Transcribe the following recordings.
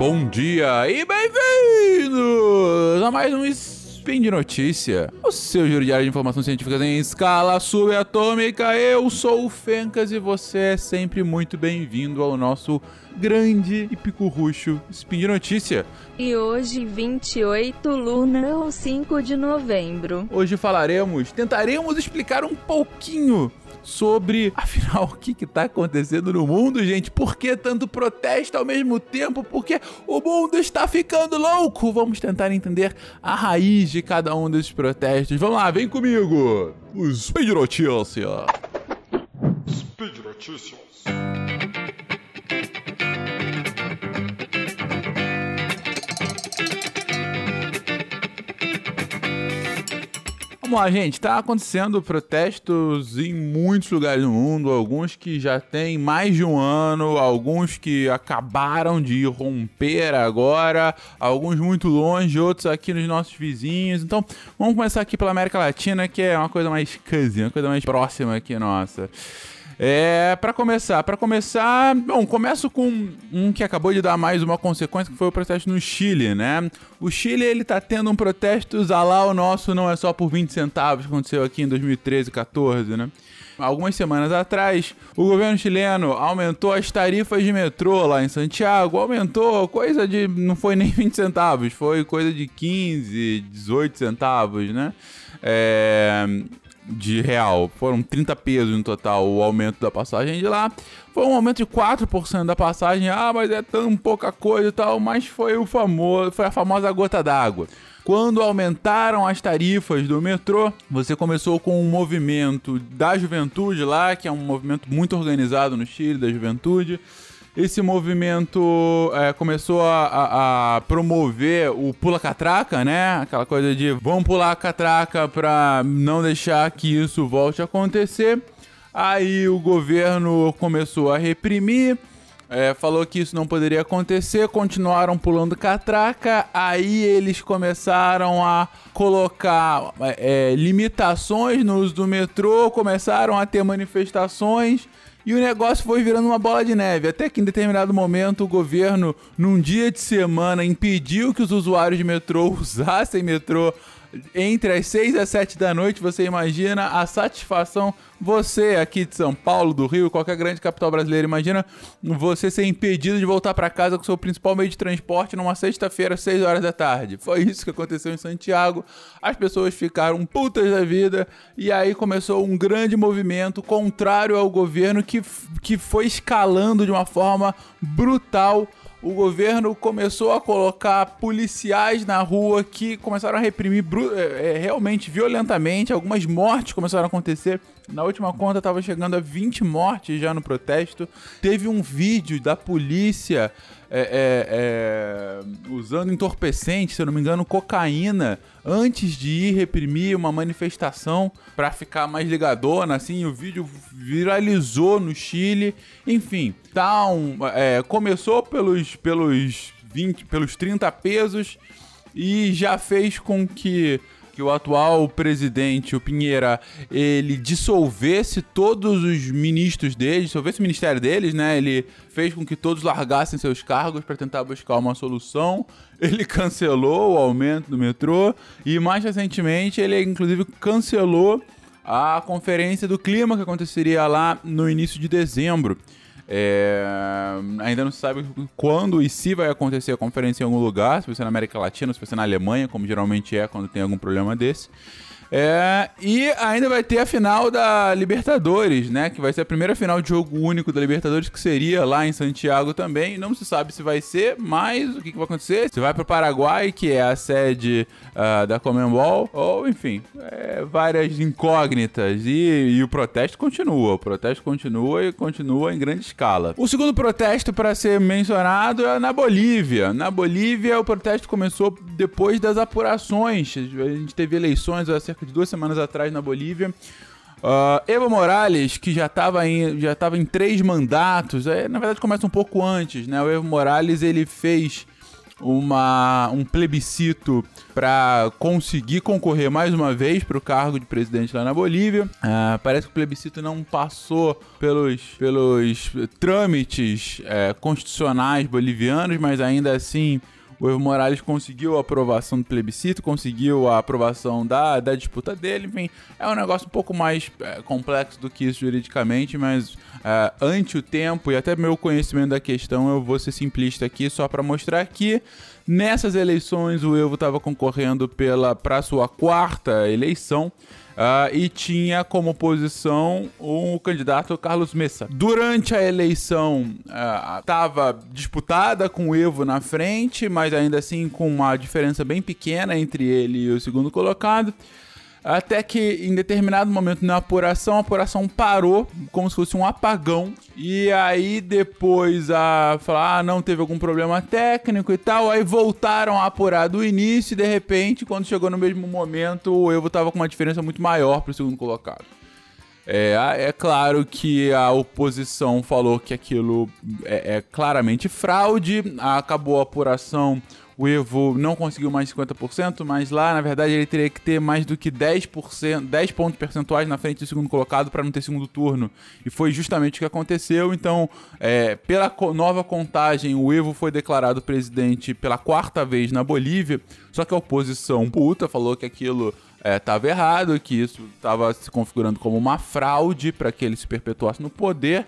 bom dia e bem-vindos a mais um Spin de Notícia, o seu giro diário de informações científicas em escala subatômica. Eu sou o Fencas e você é sempre muito bem-vindo ao nosso grande e picurrucho Spin de Notícia. E hoje, 28 Luna ou 5 de novembro. Hoje falaremos, tentaremos explicar um pouquinho sobre, afinal, o que está acontecendo no mundo, gente? Por que tanto protesto ao mesmo tempo? Porque o mundo está ficando louco! Vamos tentar entender a raiz de cada um desses protestos. Vamos lá, vem comigo! Speed Notícia! Speed Notícias. Vamos lá, gente. Tá acontecendo protestos em muitos lugares do mundo. Alguns que já têm mais de um ano, alguns que acabaram de romper agora, alguns muito longe, outros aqui nos nossos vizinhos. Então, vamos começar aqui pela América Latina, que é uma coisa mais cousin, uma coisa mais próxima aqui nossa. É, para começar, para começar, bom, começo com um que acabou de dar mais uma consequência, que foi o protesto no Chile, né? O Chile, ele tá tendo um protesto, lá o nosso não é só por 20 centavos, aconteceu aqui em 2013, 14, né? Algumas semanas atrás, o governo chileno aumentou as tarifas de metrô lá em Santiago. Aumentou coisa de. não foi nem 20 centavos, foi coisa de 15, 18 centavos, né? É, de real. Foram 30 pesos no total o aumento da passagem de lá. Foi um aumento de 4% da passagem. Ah, mas é tão pouca coisa e tal, mas foi o famoso, foi a famosa gota d'água. Quando aumentaram as tarifas do metrô, você começou com um movimento da juventude lá, que é um movimento muito organizado no Chile, da juventude esse movimento é, começou a, a, a, promover o pula-catraca, né? Aquela coisa de vamos pular a catraca para não deixar que isso volte a acontecer. Aí o governo começou a reprimir, é, falou que isso não poderia acontecer, continuaram pulando catraca, aí eles começaram a colocar é, limitações no uso do metrô, começaram a ter manifestações e o negócio foi virando uma bola de neve. Até que em determinado momento o governo, num dia de semana, impediu que os usuários de metrô usassem metrô entre as 6 e as 7 da noite, você imagina a satisfação, você aqui de São Paulo, do Rio, qualquer grande capital brasileira, imagina você ser impedido de voltar para casa com seu principal meio de transporte numa sexta-feira, 6 horas da tarde. Foi isso que aconteceu em Santiago. As pessoas ficaram putas da vida e aí começou um grande movimento contrário ao governo que, que foi escalando de uma forma brutal o governo começou a colocar policiais na rua que começaram a reprimir é, é, realmente violentamente. Algumas mortes começaram a acontecer. Na última conta estava chegando a 20 mortes já no protesto. Teve um vídeo da polícia é, é, é, usando entorpecente, se eu não me engano, cocaína, antes de ir reprimir uma manifestação para ficar mais ligadona, assim, o vídeo viralizou no Chile. Enfim, tá um, é, começou pelos, pelos 20, pelos 30 pesos e já fez com que que o atual presidente, o Pinheira, ele dissolvesse todos os ministros dele, dissolvesse o ministério deles, né? Ele fez com que todos largassem seus cargos para tentar buscar uma solução. Ele cancelou o aumento do metrô e mais recentemente ele inclusive cancelou a conferência do clima que aconteceria lá no início de dezembro. É, ainda não se sabe quando e se vai acontecer a conferência em algum lugar, se vai ser na América Latina, se vai ser na Alemanha, como geralmente é quando tem algum problema desse. É, e ainda vai ter a final da Libertadores, né? Que vai ser a primeira final de jogo único da Libertadores, que seria lá em Santiago também. Não se sabe se vai ser, mas o que, que vai acontecer? Se vai para o Paraguai, que é a sede uh, da Comembol, ou enfim, é, várias incógnitas. E, e, o protesto continua. O protesto continua e continua em grande escala. O segundo protesto para ser mencionado é na Bolívia. Na Bolívia, o protesto começou depois das apurações. A gente teve eleições há cerca de duas semanas atrás na Bolívia. Uh, Evo Morales, que já estava em, já em três mandatos, é, na verdade começa um pouco antes, né? O Evo Morales ele fez uma, um plebiscito para conseguir concorrer mais uma vez para o cargo de presidente lá na Bolívia. Uh, parece que o plebiscito não passou pelos, pelos trâmites é, constitucionais bolivianos, mas ainda assim o Evo Morales conseguiu a aprovação do plebiscito, conseguiu a aprovação da, da disputa dele, enfim, é um negócio um pouco mais é, complexo do que isso juridicamente, mas é, ante o tempo e até meu conhecimento da questão, eu vou ser simplista aqui só para mostrar que nessas eleições o Evo estava concorrendo pela para sua quarta eleição. Uh, e tinha como oposição o candidato Carlos Messa. Durante a eleição, estava uh, disputada com o Evo na frente, mas ainda assim com uma diferença bem pequena entre ele e o segundo colocado. Até que em determinado momento na apuração, a apuração parou, como se fosse um apagão. E aí depois a falar, ah, não teve algum problema técnico e tal. Aí voltaram a apurar do início e de repente, quando chegou no mesmo momento, o Evo tava com uma diferença muito maior pro segundo colocado. É, é claro que a oposição falou que aquilo é, é claramente fraude, acabou a apuração o Evo não conseguiu mais 50%, mas lá, na verdade, ele teria que ter mais do que 10%, 10 pontos percentuais na frente do segundo colocado para não ter segundo turno. E foi justamente o que aconteceu. Então, é, pela nova contagem, o Evo foi declarado presidente pela quarta vez na Bolívia, só que a oposição puta falou que aquilo estava é, errado, que isso estava se configurando como uma fraude para que ele se perpetuasse no poder.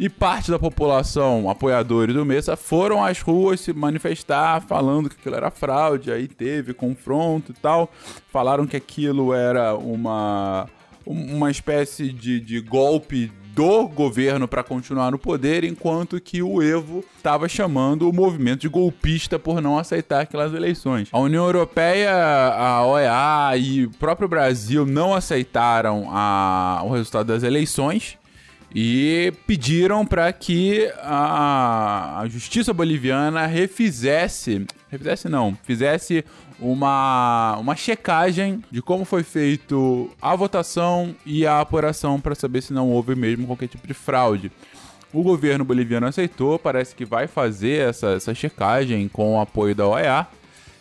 E parte da população, apoiadores do Messa, foram às ruas se manifestar, falando que aquilo era fraude. Aí teve confronto e tal. Falaram que aquilo era uma, uma espécie de, de golpe do governo para continuar no poder, enquanto que o Evo estava chamando o movimento de golpista por não aceitar aquelas eleições. A União Europeia, a OEA e o próprio Brasil não aceitaram a, o resultado das eleições e pediram para que a, a, justiça boliviana refizesse, refizesse não, fizesse uma, uma checagem de como foi feito a votação e a apuração para saber se não houve mesmo qualquer tipo de fraude. O governo boliviano aceitou, parece que vai fazer essa, essa checagem com o apoio da OEA.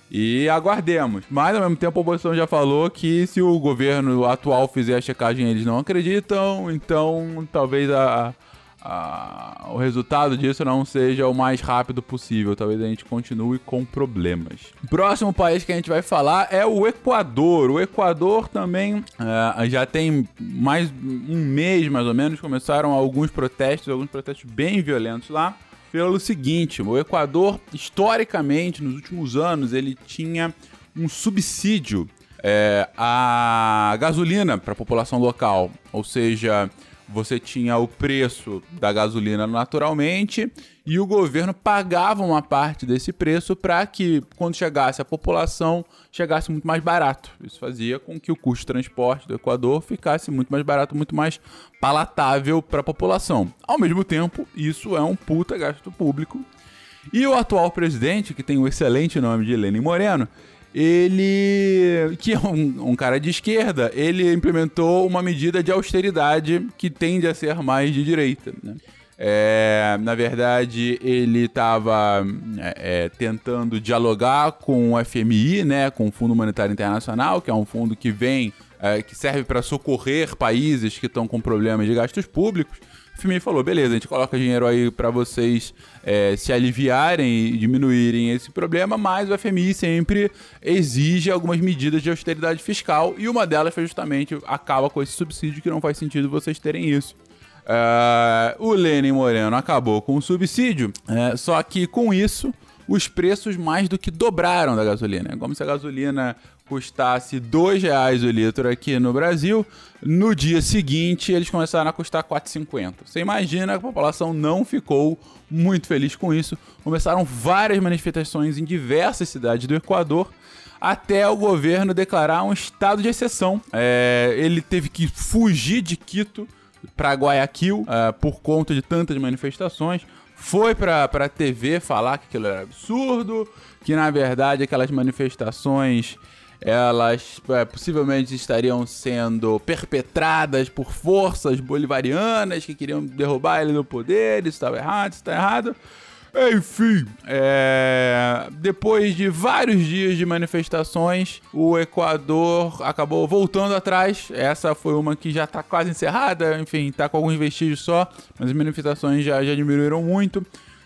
E aguardemos. Mas ao mesmo tempo a oposição já falou que se o governo atual fizer a checagem eles não acreditam, então talvez a, a, o resultado disso não seja o mais rápido possível. Talvez a gente continue com problemas. O próximo país que a gente vai falar é o Equador. O Equador também é, já tem mais um mês mais ou menos começaram alguns protestos, alguns protestos bem violentos lá pelo seguinte: o Equador, historicamente, nos últimos anos, ele tinha um subsídio é, à gasolina para a população local. Ou seja, você tinha o preço da gasolina naturalmente e o governo pagava uma parte desse preço para que, quando chegasse a população, chegasse muito mais barato. Isso fazia com que o custo de transporte do Equador ficasse muito mais barato, muito mais palatável para a população. Ao mesmo tempo, isso é um puta gasto público. E o atual presidente, que tem o excelente nome de Lenin Moreno, ele, que é um, um, cara de esquerda, ele implementou uma medida de austeridade que tende a ser mais de direita. Né? É, na verdade, ele estava é, é, tentando dialogar com o FMI, né, com o Fundo Monetário Internacional, que é um fundo que vem, é, que serve para socorrer países que estão com problemas de gastos públicos. O FMI falou: beleza, a gente coloca dinheiro aí para vocês é, se aliviarem e diminuírem esse problema, mas o FMI sempre exige algumas medidas de austeridade fiscal e uma delas foi justamente acaba com esse subsídio que não faz sentido vocês terem isso. Uh, o Lenin Moreno acabou com o subsídio, é, só que com isso os preços mais do que dobraram da gasolina. É como se a gasolina custasse R$ reais o litro aqui no Brasil, no dia seguinte eles começaram a custar 4,50. Você imagina que a população não ficou muito feliz com isso. Começaram várias manifestações em diversas cidades do Equador até o governo declarar um estado de exceção. É, ele teve que fugir de Quito para Guayaquil uh, por conta de tantas manifestações. Foi para a TV falar que aquilo era absurdo, que na verdade aquelas manifestações elas é, possivelmente estariam sendo perpetradas por forças bolivarianas que queriam derrubar ele do poder, isso estava errado, isso está errado. Enfim, é... depois de vários dias de manifestações, o Equador acabou voltando atrás. Essa foi uma que já tá quase encerrada, enfim, tá com alguns vestígios só, mas as manifestações já, já diminuíram muito.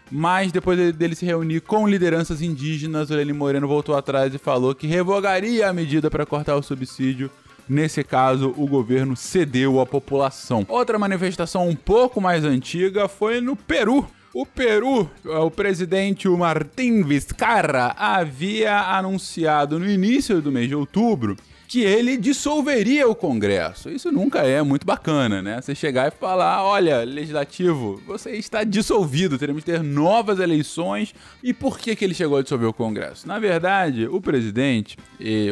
Mas depois dele se reunir com lideranças indígenas, o Lenin Moreno voltou atrás e falou que revogaria a medida para cortar o subsídio Nesse caso, o governo cedeu à população. Outra manifestação um pouco mais antiga foi no Peru. O Peru, o presidente Martin Vizcarra havia anunciado no início do mês de outubro que ele dissolveria o Congresso. Isso nunca é muito bacana, né? Você chegar e falar: olha, legislativo, você está dissolvido, teremos que ter novas eleições. E por que, que ele chegou a dissolver o Congresso? Na verdade, o presidente,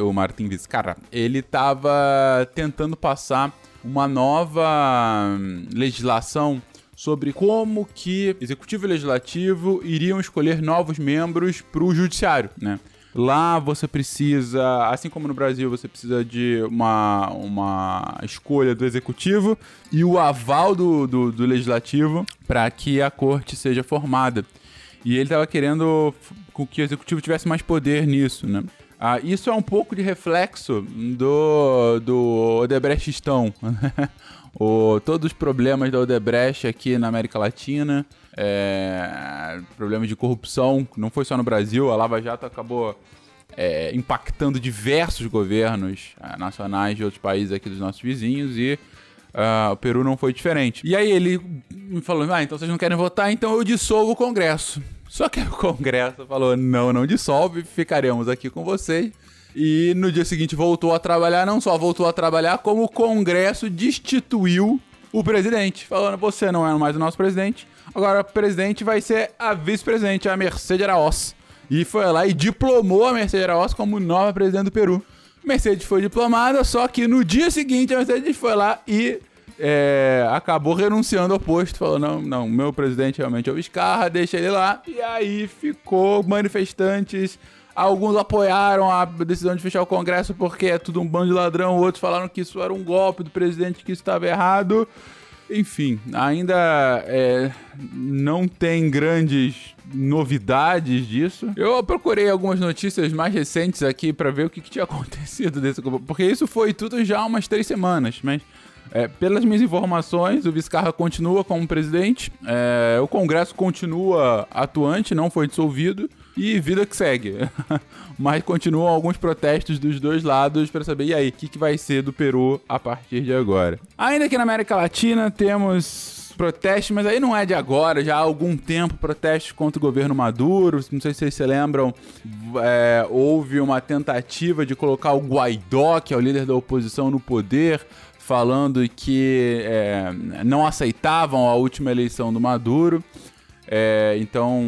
o Martin Vizcarra, ele estava tentando passar uma nova hum, legislação sobre como que executivo e legislativo iriam escolher novos membros para o judiciário, né? Lá você precisa, assim como no Brasil, você precisa de uma, uma escolha do executivo e o aval do, do, do legislativo para que a corte seja formada. E ele estava querendo que o executivo tivesse mais poder nisso, né? Ah, isso é um pouco de reflexo do, do Odebrechtistão. o, todos os problemas da Odebrecht aqui na América Latina, é, problemas de corrupção, não foi só no Brasil, a Lava Jato acabou é, impactando diversos governos é, nacionais de outros países aqui dos nossos vizinhos e uh, o Peru não foi diferente. E aí ele me falou: ah, então vocês não querem votar, então eu dissolvo o Congresso. Só que o Congresso falou: não, não dissolve, ficaremos aqui com vocês. E no dia seguinte voltou a trabalhar, não só voltou a trabalhar, como o Congresso destituiu o presidente, falando: você não é mais o nosso presidente, agora o presidente vai ser a vice-presidente, a Mercedes Araoz. E foi lá e diplomou a Mercedes Araoz como nova presidente do Peru. Mercedes foi diplomada, só que no dia seguinte a Mercedes foi lá e é, acabou renunciando ao posto, falou: não, não, meu presidente realmente é o Escarra, deixa ele lá. E aí ficou manifestantes. Alguns apoiaram a decisão de fechar o Congresso porque é tudo um bando de ladrão, outros falaram que isso era um golpe do presidente, que isso estava errado. Enfim, ainda é, não tem grandes novidades disso. Eu procurei algumas notícias mais recentes aqui para ver o que, que, tinha acontecido desse porque isso foi tudo já há umas três semanas, mas é, pelas minhas informações, o Vizcarra continua como presidente, é, o Congresso continua atuante, não foi dissolvido, e vida que segue. Mas continuam alguns protestos dos dois lados para saber, e aí, o que, que vai ser do Peru a partir de agora? Ainda aqui na América Latina, temos protestos, mas aí não é de agora, já há algum tempo protestos contra o governo Maduro. Não sei se vocês se lembram, é, houve uma tentativa de colocar o Guaidó, que é o líder da oposição, no poder falando que é, não aceitavam a última eleição do Maduro. É, então,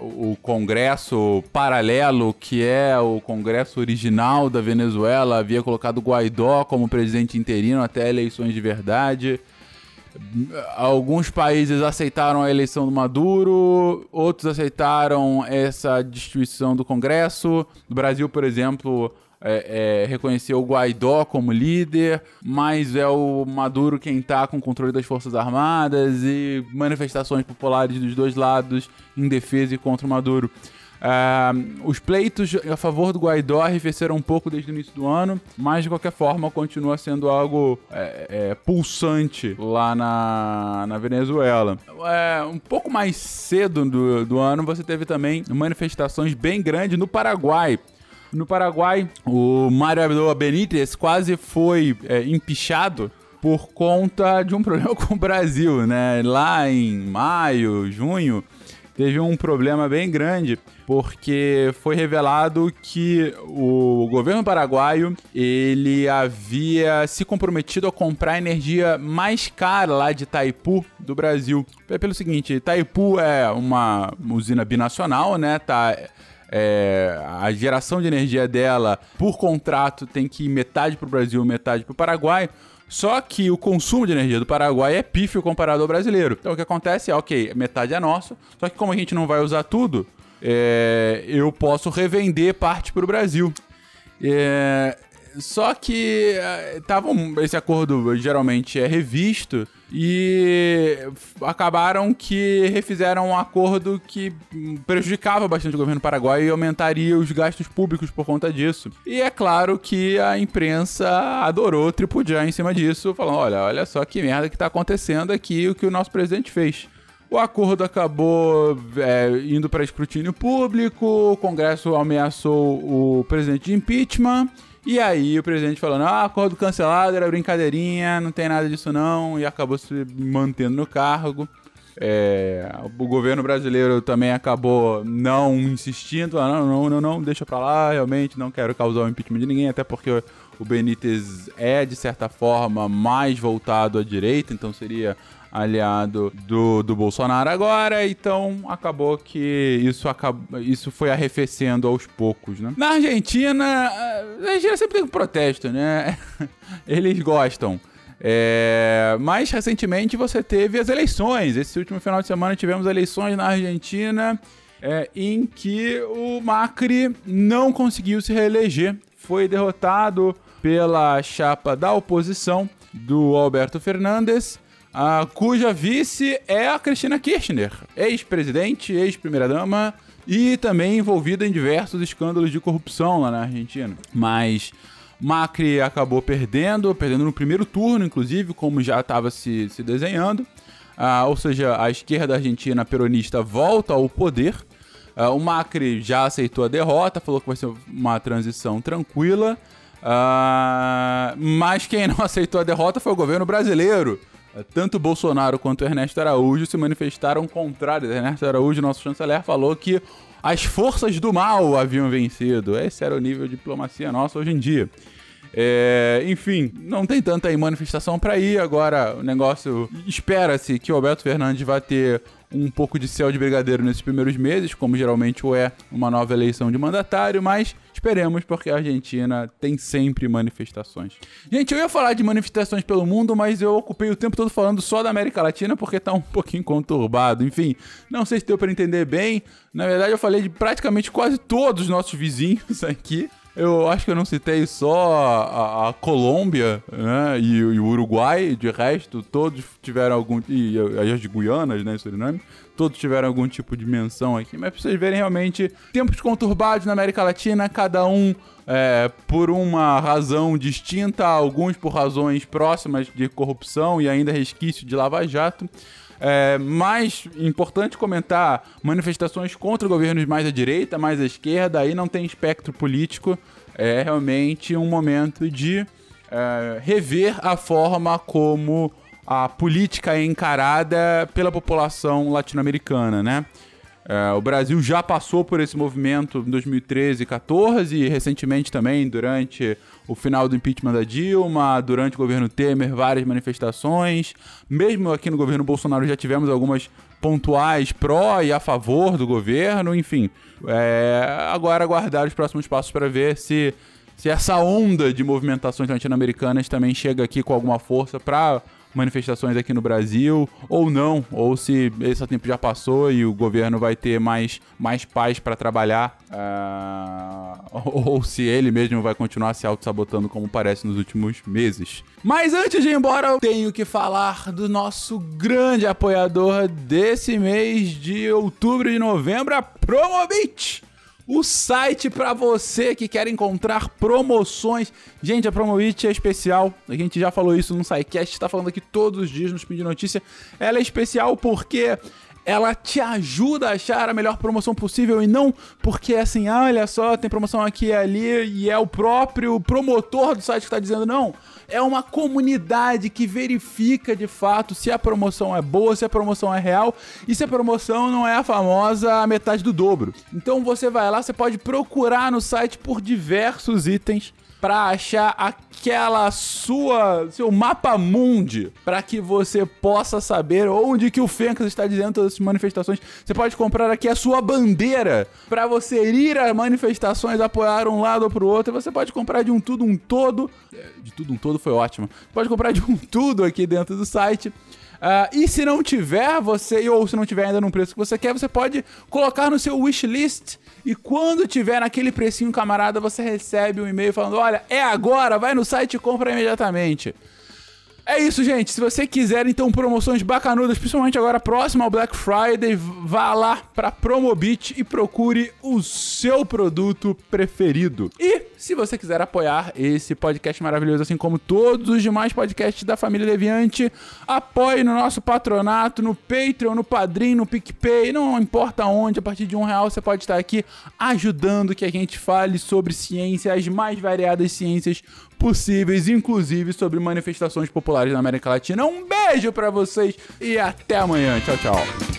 o, Congresso paralelo, que é o Congresso original da Venezuela, havia colocado Guaidó como presidente interino até eleições de verdade. Alguns países aceitaram a eleição do Maduro, outros aceitaram essa destruição do Congresso. No Brasil, por exemplo, é, é, reconheceu o Guaidó como líder, mas é o Maduro quem está com o controle das Forças Armadas e manifestações populares dos dois lados em defesa e contra o Maduro. Uh, os pleitos a favor do Guaidó arrefeceram um pouco desde o início do ano, mas de qualquer forma continua sendo algo é, é, pulsante lá na, na Venezuela. É, um pouco mais cedo do, do ano você teve também manifestações bem grandes no Paraguai. No Paraguai, o Mário Abdul Benítez quase foi é, empichado por conta de um problema com o Brasil, né? Lá em maio, junho, teve um problema bem grande, porque foi revelado que o governo paraguaio, ele havia se comprometido a comprar energia mais cara lá de Itaipu, do Brasil. É pelo seguinte, Itaipu é uma usina binacional, né? Tá é, a geração de energia dela, por contrato, tem que ir metade para o Brasil, metade para o Paraguai. Só que o consumo de energia do Paraguai é pífio comparado ao brasileiro. Então o que acontece é, ok, metade é nosso, só que como a gente não vai usar tudo, é, eu posso revender parte para o Brasil. É, Só que eh, tava esse acordo geralmente é revisto e acabaram que refizeram um acordo que hum, prejudicava bastante o governo paraguaio e aumentaria os gastos públicos por conta disso. E é claro que a imprensa adorou tripudiar em cima disso, falando: olha, olha só que merda que tá acontecendo aqui, o que o nosso presidente fez. O acordo acabou é, indo para escrutínio público, o Congresso ameaçou o presidente de impeachment, e aí o presidente falando, ah, acordo cancelado, era brincadeirinha, não tem nada disso não, e acabou se mantendo no cargo. É, o governo brasileiro também acabou não insistindo, falando, não, não, não, não, deixa pra lá, realmente não quero causar o impeachment de ninguém, até porque o Benítez é, de certa forma, mais voltado à direita, então seria aliado do, do Bolsonaro agora, então acabou que isso, acabou, isso foi arrefecendo aos poucos, né? Na Argentina, a Argentina sempre tem um protesto, né? Eles gostam. É, mais recentemente você teve as eleições. Esse último final de semana tivemos eleições na Argentina é, em que o Macri não conseguiu se reeleger. Foi derrotado pela chapa da oposição do Alberto Fernandes, a, cuja vice é a Cristina Kirchner, ex-presidente, ex-primeira-dama e também envolvida em diversos escândalos de corrupção lá na Argentina. Mas Macri acabou perdendo, perdendo no primeiro turno, inclusive, como já estava se, se desenhando. Ah, ou seja, a esquerda argentina peronista volta ao poder. Ah, o Macri já aceitou a derrota, falou que vai ser uma transição tranquila. Ah, mas quem não aceitou a derrota foi o governo brasileiro. Tanto Bolsonaro quanto Ernesto Araújo se manifestaram contrários. Ernesto Araújo, nosso chanceler, falou que as forças do mal haviam vencido. Esse era o nível de diplomacia nossa hoje em dia. É, enfim, não tem tanta manifestação para ir. Agora, o negócio. Espera-se que o Alberto Fernandes vai ter um pouco de céu de brigadeiro nesses primeiros meses, como geralmente o é uma nova eleição de mandatário, mas esperemos porque a Argentina tem sempre manifestações. Gente, eu ia falar de manifestações pelo mundo, mas eu ocupei o tempo todo falando só da América Latina porque tá um pouquinho conturbado. Enfim, não sei se deu para entender bem. Na verdade, eu falei de praticamente quase todos os nossos vizinhos aqui. Eu acho que eu não citei só a, a Colômbia né, e, e, o Uruguai, de resto, todos tiveram algum. E as de Guianas, né, Suriname, todos tiveram algum tipo de menção aqui. Mas pra vocês verem realmente tempos conturbados na América Latina, cada um é, por uma razão distinta, alguns por razões próximas de corrupção e ainda resquício de lava-jato. É, mais importante comentar manifestações contra governos mais à direita, mais à esquerda, aí não tem espectro político. É realmente um momento de é, rever a forma como a política é encarada pela população latino-americana, né? É, o Brasil já passou por esse movimento em 2013 e 2014 e recentemente também durante o final do impeachment da Dilma, durante o governo Temer, várias manifestações. Mesmo aqui no governo Bolsonaro já tivemos algumas pontuais pró e a favor do governo, enfim. É, agora aguardar os próximos passos para ver se, se essa onda de movimentações latino-americanas também chega aqui com alguma força para manifestações aqui no Brasil, ou não, ou se esse tempo já passou e o governo vai ter mais, mais paz para trabalhar, uh, ou se ele mesmo vai continuar se auto-sabotando como parece nos últimos meses. Mas antes de ir embora, eu tenho que falar do nosso grande apoiador desse mês de outubro e novembro, a Promobit o site para você que quer encontrar promoções. Gente, a Promobit é especial. A gente já falou isso no SciCast, está falando aqui todos os dias no Speed Notícia. Ela é especial porque ela te ajuda a achar a melhor promoção possível e não porque assim, ah, olha só, tem promoção aqui e ali e é o próprio promotor do site que está dizendo não. É uma comunidade que verifica de fato se a promoção é boa, se a promoção é real e se a promoção não é a famosa metade do dobro. Então você vai lá, você pode procurar no site por diversos itens para achar aquela sua seu mapa mundi para que você possa saber onde que o Fencas está dizendo todas essas manifestações. Você pode comprar aqui a sua bandeira para você ir a manifestações, apoiar um lado ou pro outro. Você pode comprar de um tudo um todo, de tudo um todo foi ótimo. Pode comprar de um tudo aqui dentro do site. Ah, e se não tiver, você, ou se não tiver ainda num preço que você quer, você pode colocar no seu wishlist. E quando tiver naquele precinho, camarada, você recebe um e-mail falando: olha, é agora, vai no site e compra imediatamente. É isso, gente. Se você quiser, então, promoções bacanudas, principalmente agora próximo ao Black Friday, vá lá pra Promobit e procure o seu produto preferido. E se você quiser apoiar esse podcast maravilhoso, assim como todos os demais podcasts da família Deviante, apoie no nosso patronato, no Patreon, no Padrim, no PicPay, não importa onde, a partir de um real você pode estar aqui ajudando que a gente fale sobre ciência, as mais variadas ciências possíveis, inclusive sobre manifestações populares na América Latina. Um beijo pra vocês e até amanhã. Tchau, tchau.